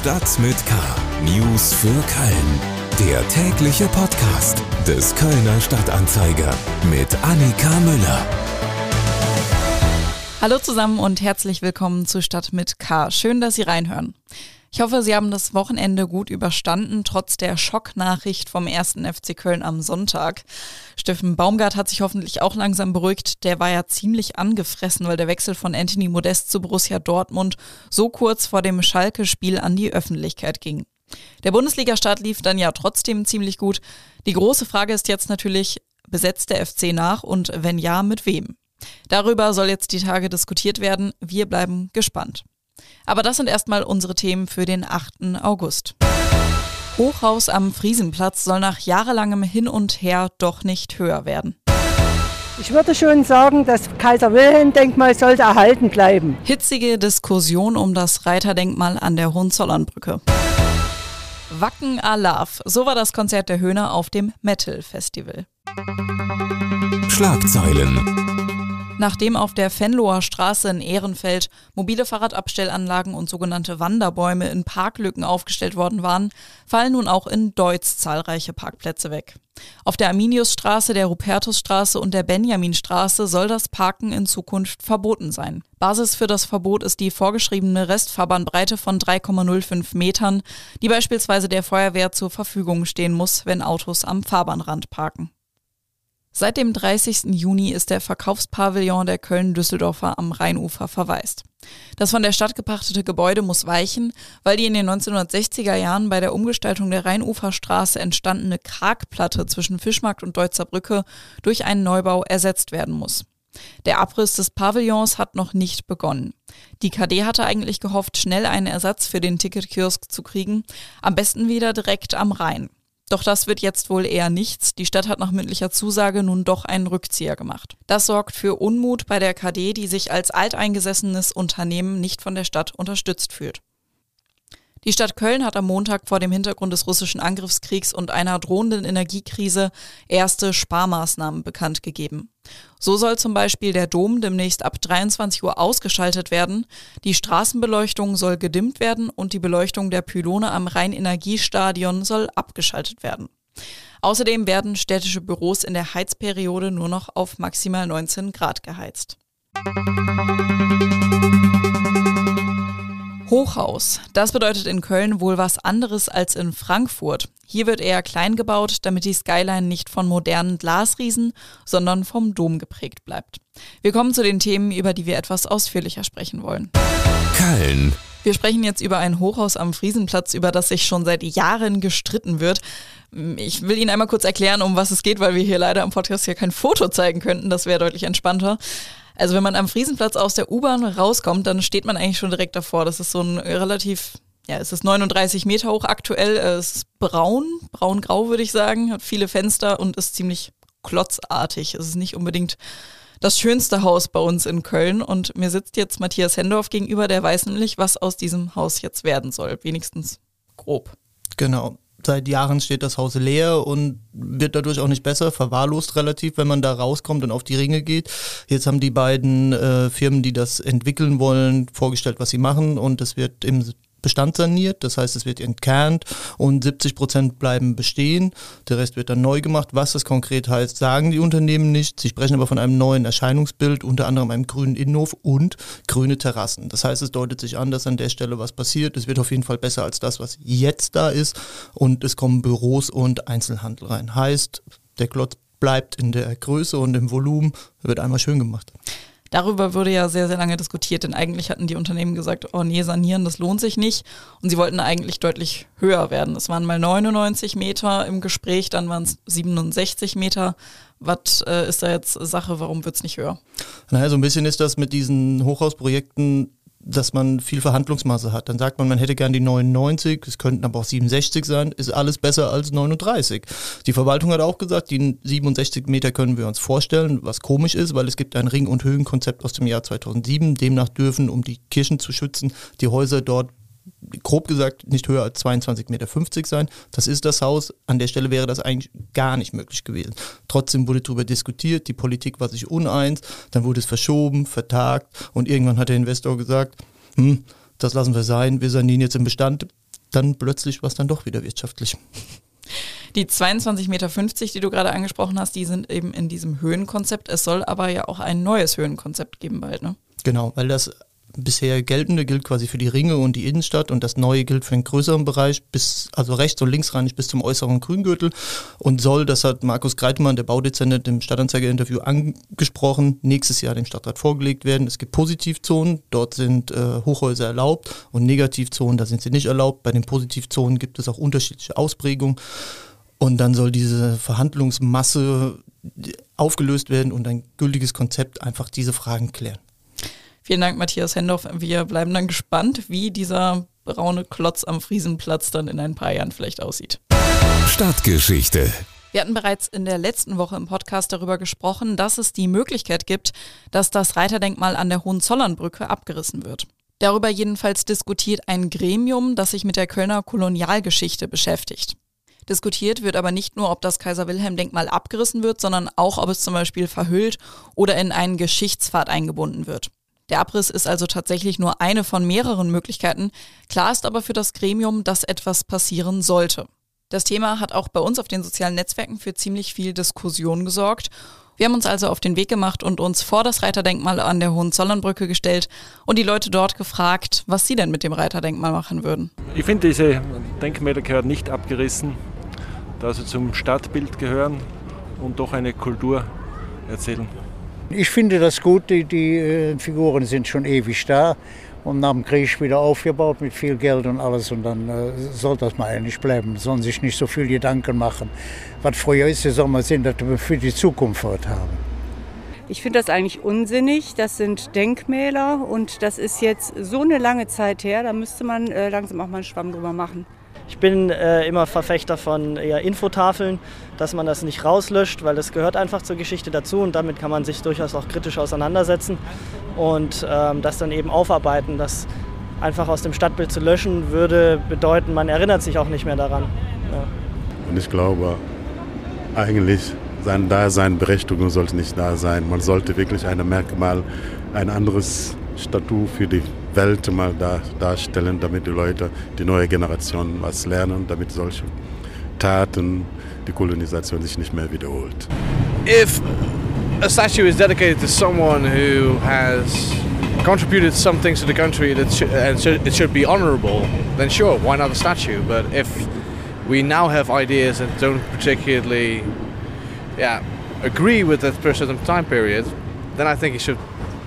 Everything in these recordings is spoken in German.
Stadt mit K. News für Köln. Der tägliche Podcast des Kölner Stadtanzeiger mit Annika Müller. Hallo zusammen und herzlich willkommen zu Stadt mit K. Schön, dass Sie reinhören. Ich hoffe, Sie haben das Wochenende gut überstanden, trotz der Schocknachricht vom ersten FC Köln am Sonntag. Steffen Baumgart hat sich hoffentlich auch langsam beruhigt. Der war ja ziemlich angefressen, weil der Wechsel von Anthony Modest zu Borussia Dortmund so kurz vor dem Schalke-Spiel an die Öffentlichkeit ging. Der Bundesliga-Start lief dann ja trotzdem ziemlich gut. Die große Frage ist jetzt natürlich, besetzt der FC nach und wenn ja, mit wem? Darüber soll jetzt die Tage diskutiert werden. Wir bleiben gespannt. Aber das sind erstmal unsere Themen für den 8. August. Hochhaus am Friesenplatz soll nach jahrelangem Hin und Her doch nicht höher werden. Ich würde schon sagen, das Kaiser-Wilhelm-Denkmal sollte erhalten bleiben. Hitzige Diskussion um das Reiterdenkmal an der Hohenzollernbrücke. Wacken Alaf, so war das Konzert der Höhner auf dem Metal Festival. Schlagzeilen. Nachdem auf der Fenloher Straße in Ehrenfeld mobile Fahrradabstellanlagen und sogenannte Wanderbäume in Parklücken aufgestellt worden waren, fallen nun auch in Deutz zahlreiche Parkplätze weg. Auf der Arminiusstraße, der Rupertusstraße und der Benjaminstraße soll das Parken in Zukunft verboten sein. Basis für das Verbot ist die vorgeschriebene Restfahrbahnbreite von 3,05 Metern, die beispielsweise der Feuerwehr zur Verfügung stehen muss, wenn Autos am Fahrbahnrand parken. Seit dem 30. Juni ist der Verkaufspavillon der Köln-Düsseldorfer am Rheinufer verwaist. Das von der Stadt gepachtete Gebäude muss weichen, weil die in den 1960er Jahren bei der Umgestaltung der Rheinuferstraße entstandene Kragplatte zwischen Fischmarkt und Deutzer Brücke durch einen Neubau ersetzt werden muss. Der Abriss des Pavillons hat noch nicht begonnen. Die KD hatte eigentlich gehofft, schnell einen Ersatz für den Ticketkiosk zu kriegen, am besten wieder direkt am Rhein. Doch das wird jetzt wohl eher nichts. Die Stadt hat nach mündlicher Zusage nun doch einen Rückzieher gemacht. Das sorgt für Unmut bei der KD, die sich als alteingesessenes Unternehmen nicht von der Stadt unterstützt fühlt. Die Stadt Köln hat am Montag vor dem Hintergrund des russischen Angriffskriegs und einer drohenden Energiekrise erste Sparmaßnahmen bekannt gegeben. So soll zum Beispiel der Dom demnächst ab 23 Uhr ausgeschaltet werden, die Straßenbeleuchtung soll gedimmt werden und die Beleuchtung der Pylone am Rhein-Energiestadion soll abgeschaltet werden. Außerdem werden städtische Büros in der Heizperiode nur noch auf maximal 19 Grad geheizt. Hochhaus. Das bedeutet in Köln wohl was anderes als in Frankfurt. Hier wird eher klein gebaut, damit die Skyline nicht von modernen Glasriesen, sondern vom Dom geprägt bleibt. Wir kommen zu den Themen, über die wir etwas ausführlicher sprechen wollen. Köln. Wir sprechen jetzt über ein Hochhaus am Friesenplatz, über das sich schon seit Jahren gestritten wird. Ich will Ihnen einmal kurz erklären, um was es geht, weil wir hier leider am Podcast hier kein Foto zeigen könnten. Das wäre deutlich entspannter. Also wenn man am Friesenplatz aus der U-Bahn rauskommt, dann steht man eigentlich schon direkt davor. Das ist so ein relativ, ja, es ist 39 Meter hoch aktuell. Es ist braun, braun-grau würde ich sagen, hat viele Fenster und ist ziemlich klotzartig. Es ist nicht unbedingt das schönste Haus bei uns in Köln. Und mir sitzt jetzt Matthias Hendorf gegenüber, der weiß nämlich, was aus diesem Haus jetzt werden soll. Wenigstens grob. Genau seit Jahren steht das Haus leer und wird dadurch auch nicht besser, verwahrlost relativ, wenn man da rauskommt und auf die Ringe geht. Jetzt haben die beiden äh, Firmen, die das entwickeln wollen, vorgestellt, was sie machen und es wird im Bestand saniert, das heißt, es wird entkernt und 70 Prozent bleiben bestehen. Der Rest wird dann neu gemacht. Was das konkret heißt, sagen die Unternehmen nicht. Sie sprechen aber von einem neuen Erscheinungsbild, unter anderem einem grünen Innenhof und grüne Terrassen. Das heißt, es deutet sich an, dass an der Stelle was passiert. Es wird auf jeden Fall besser als das, was jetzt da ist und es kommen Büros und Einzelhandel rein. Heißt, der Klotz bleibt in der Größe und im Volumen, wird einmal schön gemacht. Darüber wurde ja sehr, sehr lange diskutiert, denn eigentlich hatten die Unternehmen gesagt, oh nee, sanieren, das lohnt sich nicht. Und sie wollten eigentlich deutlich höher werden. Es waren mal 99 Meter im Gespräch, dann waren es 67 Meter. Was äh, ist da jetzt Sache? Warum wird es nicht höher? Naja, so ein bisschen ist das mit diesen Hochhausprojekten dass man viel Verhandlungsmasse hat. Dann sagt man, man hätte gern die 99, es könnten aber auch 67 sein, ist alles besser als 39. Die Verwaltung hat auch gesagt, die 67 Meter können wir uns vorstellen, was komisch ist, weil es gibt ein Ring- und Höhenkonzept aus dem Jahr 2007. Demnach dürfen, um die Kirchen zu schützen, die Häuser dort grob gesagt nicht höher als 22,50 Meter sein. Das ist das Haus. An der Stelle wäre das eigentlich gar nicht möglich gewesen. Trotzdem wurde darüber diskutiert, die Politik war sich uneins, dann wurde es verschoben, vertagt und irgendwann hat der Investor gesagt, hm, das lassen wir sein, wir sanieren jetzt im Bestand. dann plötzlich war es dann doch wieder wirtschaftlich. Die 22,50 Meter, die du gerade angesprochen hast, die sind eben in diesem Höhenkonzept. Es soll aber ja auch ein neues Höhenkonzept geben bald, ne? Genau, weil das bisher geltende gilt quasi für die Ringe und die Innenstadt und das neue gilt für den größeren Bereich bis, also rechts und linksrheinig bis zum äußeren Grüngürtel und soll, das hat Markus Greitmann, der Baudezernent, im Stadtanzeiger-Interview angesprochen, nächstes Jahr dem Stadtrat vorgelegt werden. Es gibt Positivzonen, dort sind äh, Hochhäuser erlaubt und Negativzonen, da sind sie nicht erlaubt. Bei den Positivzonen gibt es auch unterschiedliche Ausprägungen und dann soll diese Verhandlungsmasse aufgelöst werden und ein gültiges Konzept einfach diese Fragen klären. Vielen Dank, Matthias Hendorf. Wir bleiben dann gespannt, wie dieser braune Klotz am Friesenplatz dann in ein paar Jahren vielleicht aussieht. Stadtgeschichte. Wir hatten bereits in der letzten Woche im Podcast darüber gesprochen, dass es die Möglichkeit gibt, dass das Reiterdenkmal an der Hohenzollernbrücke abgerissen wird. Darüber jedenfalls diskutiert ein Gremium, das sich mit der Kölner Kolonialgeschichte beschäftigt. Diskutiert wird aber nicht nur, ob das Kaiser-Wilhelm-Denkmal abgerissen wird, sondern auch, ob es zum Beispiel verhüllt oder in einen Geschichtspfad eingebunden wird. Der Abriss ist also tatsächlich nur eine von mehreren Möglichkeiten. Klar ist aber für das Gremium, dass etwas passieren sollte. Das Thema hat auch bei uns auf den sozialen Netzwerken für ziemlich viel Diskussion gesorgt. Wir haben uns also auf den Weg gemacht und uns vor das Reiterdenkmal an der Hohenzollernbrücke gestellt und die Leute dort gefragt, was sie denn mit dem Reiterdenkmal machen würden. Ich finde, diese Denkmäler gehören nicht abgerissen, da sie zum Stadtbild gehören und doch eine Kultur erzählen. Ich finde das gut, die, die äh, Figuren sind schon ewig da und nach dem Krieg wieder aufgebaut mit viel Geld und alles und dann äh, soll das mal eigentlich bleiben, sollen sich nicht so viel Gedanken machen. Was früher ist, soll man sehen, dass wir für die Zukunft was haben. Ich finde das eigentlich unsinnig. Das sind Denkmäler und das ist jetzt so eine lange Zeit her, da müsste man äh, langsam auch mal einen Schwamm drüber machen. Ich bin äh, immer Verfechter von eher Infotafeln, dass man das nicht rauslöscht, weil das gehört einfach zur Geschichte dazu und damit kann man sich durchaus auch kritisch auseinandersetzen und ähm, das dann eben aufarbeiten. Das einfach aus dem Stadtbild zu löschen würde bedeuten, man erinnert sich auch nicht mehr daran. Ja. Und ich glaube, eigentlich sein Dasein, Berechtigung sollte nicht da sein. Man sollte wirklich ein Merkmal, ein anderes Statut für die Welt mal da, darstellen, damit die Leute, die neue Generation was lernen, damit solche Taten, die Kolonisation sich nicht mehr wiederholt. If a statue is dedicated to someone who has contributed some things to the country that sh and it should be honorable, then sure, why not a statue? But if we now have ideas that don't particularly yeah, agree with that certain time period, then I think it should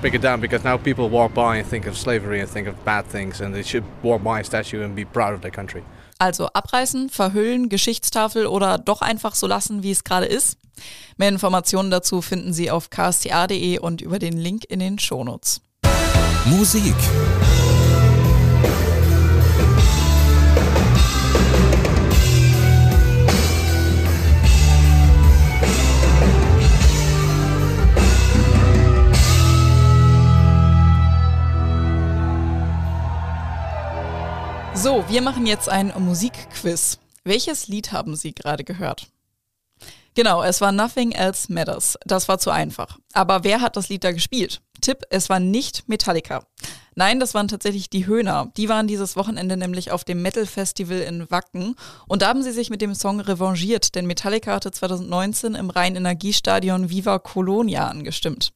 pick it down because now people walk by and think of slavery and think of bad things and they should walk by a statue and be proud of their country. Also abreißen, verhüllen, Geschichtstafel oder doch einfach so lassen, wie es gerade ist? Mehr Informationen dazu finden Sie auf ksta.de und über den Link in den Shownotes. Musik So, wir machen jetzt ein Musikquiz. Welches Lied haben Sie gerade gehört? Genau, es war Nothing Else Matters. Das war zu einfach. Aber wer hat das Lied da gespielt? Tipp, es war nicht Metallica. Nein, das waren tatsächlich die Höhner. Die waren dieses Wochenende nämlich auf dem Metal Festival in Wacken und da haben sie sich mit dem Song revanchiert, denn Metallica hatte 2019 im Rhein-Energiestadion Viva Colonia angestimmt.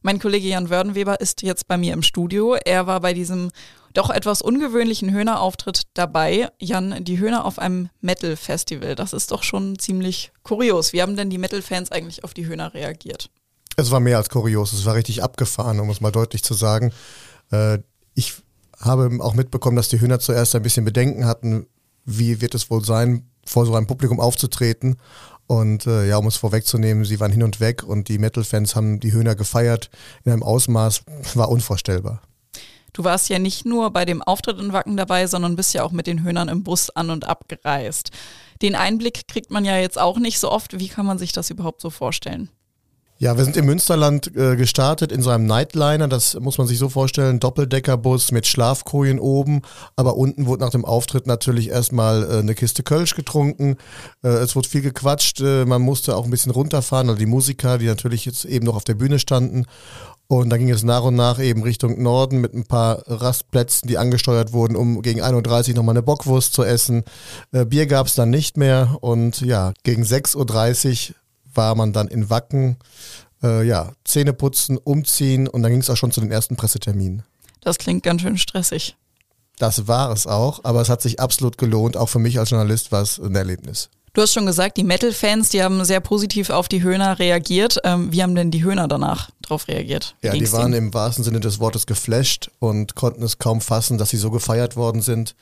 Mein Kollege Jan Wördenweber ist jetzt bei mir im Studio. Er war bei diesem doch etwas ungewöhnlichen Höhner-Auftritt dabei. Jan, die Höhner auf einem Metal-Festival, das ist doch schon ziemlich kurios. Wie haben denn die Metal-Fans eigentlich auf die Höhner reagiert? Es war mehr als kurios, es war richtig abgefahren, um es mal deutlich zu sagen. Äh, ich habe auch mitbekommen, dass die Höhner zuerst ein bisschen Bedenken hatten, wie wird es wohl sein, vor so einem Publikum aufzutreten. Und äh, ja, um es vorwegzunehmen, sie waren hin und weg und die Metal-Fans haben die Höhner gefeiert in einem Ausmaß, war unvorstellbar. Du warst ja nicht nur bei dem Auftritt in Wacken dabei, sondern bist ja auch mit den Höhnern im Bus an und abgereist. Den Einblick kriegt man ja jetzt auch nicht so oft. Wie kann man sich das überhaupt so vorstellen? Ja, wir sind im Münsterland äh, gestartet in so einem Nightliner. Das muss man sich so vorstellen. Doppeldeckerbus mit Schlafkojen oben. Aber unten wurde nach dem Auftritt natürlich erstmal äh, eine Kiste Kölsch getrunken. Äh, es wurde viel gequatscht. Äh, man musste auch ein bisschen runterfahren. Also die Musiker, die natürlich jetzt eben noch auf der Bühne standen. Und dann ging es nach und nach eben Richtung Norden mit ein paar Rastplätzen, die angesteuert wurden, um gegen 1.30 Uhr nochmal eine Bockwurst zu essen. Äh, Bier gab es dann nicht mehr und ja, gegen 6.30 Uhr war man dann in Wacken. Äh, ja, Zähne putzen, umziehen und dann ging es auch schon zu den ersten Presseterminen. Das klingt ganz schön stressig. Das war es auch, aber es hat sich absolut gelohnt. Auch für mich als Journalist war es ein Erlebnis. Du hast schon gesagt, die Metal-Fans, die haben sehr positiv auf die Höhner reagiert. Ähm, wie haben denn die Höhner danach darauf reagiert? Wie ja, die waren denen? im wahrsten Sinne des Wortes geflasht und konnten es kaum fassen, dass sie so gefeiert worden sind.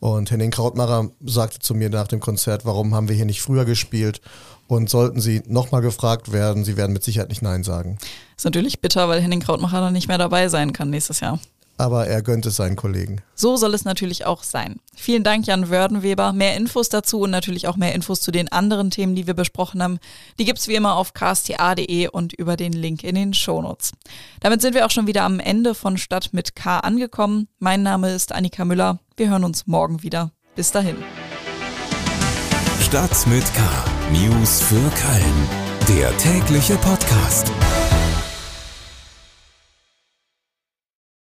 Und Henning Krautmacher sagte zu mir nach dem Konzert, warum haben wir hier nicht früher gespielt? Und sollten sie nochmal gefragt werden, sie werden mit Sicherheit nicht Nein sagen. Ist natürlich bitter, weil Henning Krautmacher dann nicht mehr dabei sein kann nächstes Jahr aber er gönnt es seinen Kollegen. So soll es natürlich auch sein. Vielen Dank, Jan Wördenweber. Mehr Infos dazu und natürlich auch mehr Infos zu den anderen Themen, die wir besprochen haben, die gibt's wie immer auf ksta.de und über den Link in den Shownotes. Damit sind wir auch schon wieder am Ende von Stadt mit K angekommen. Mein Name ist Annika Müller. Wir hören uns morgen wieder. Bis dahin. Stadt mit K. News für Köln. Der tägliche Podcast.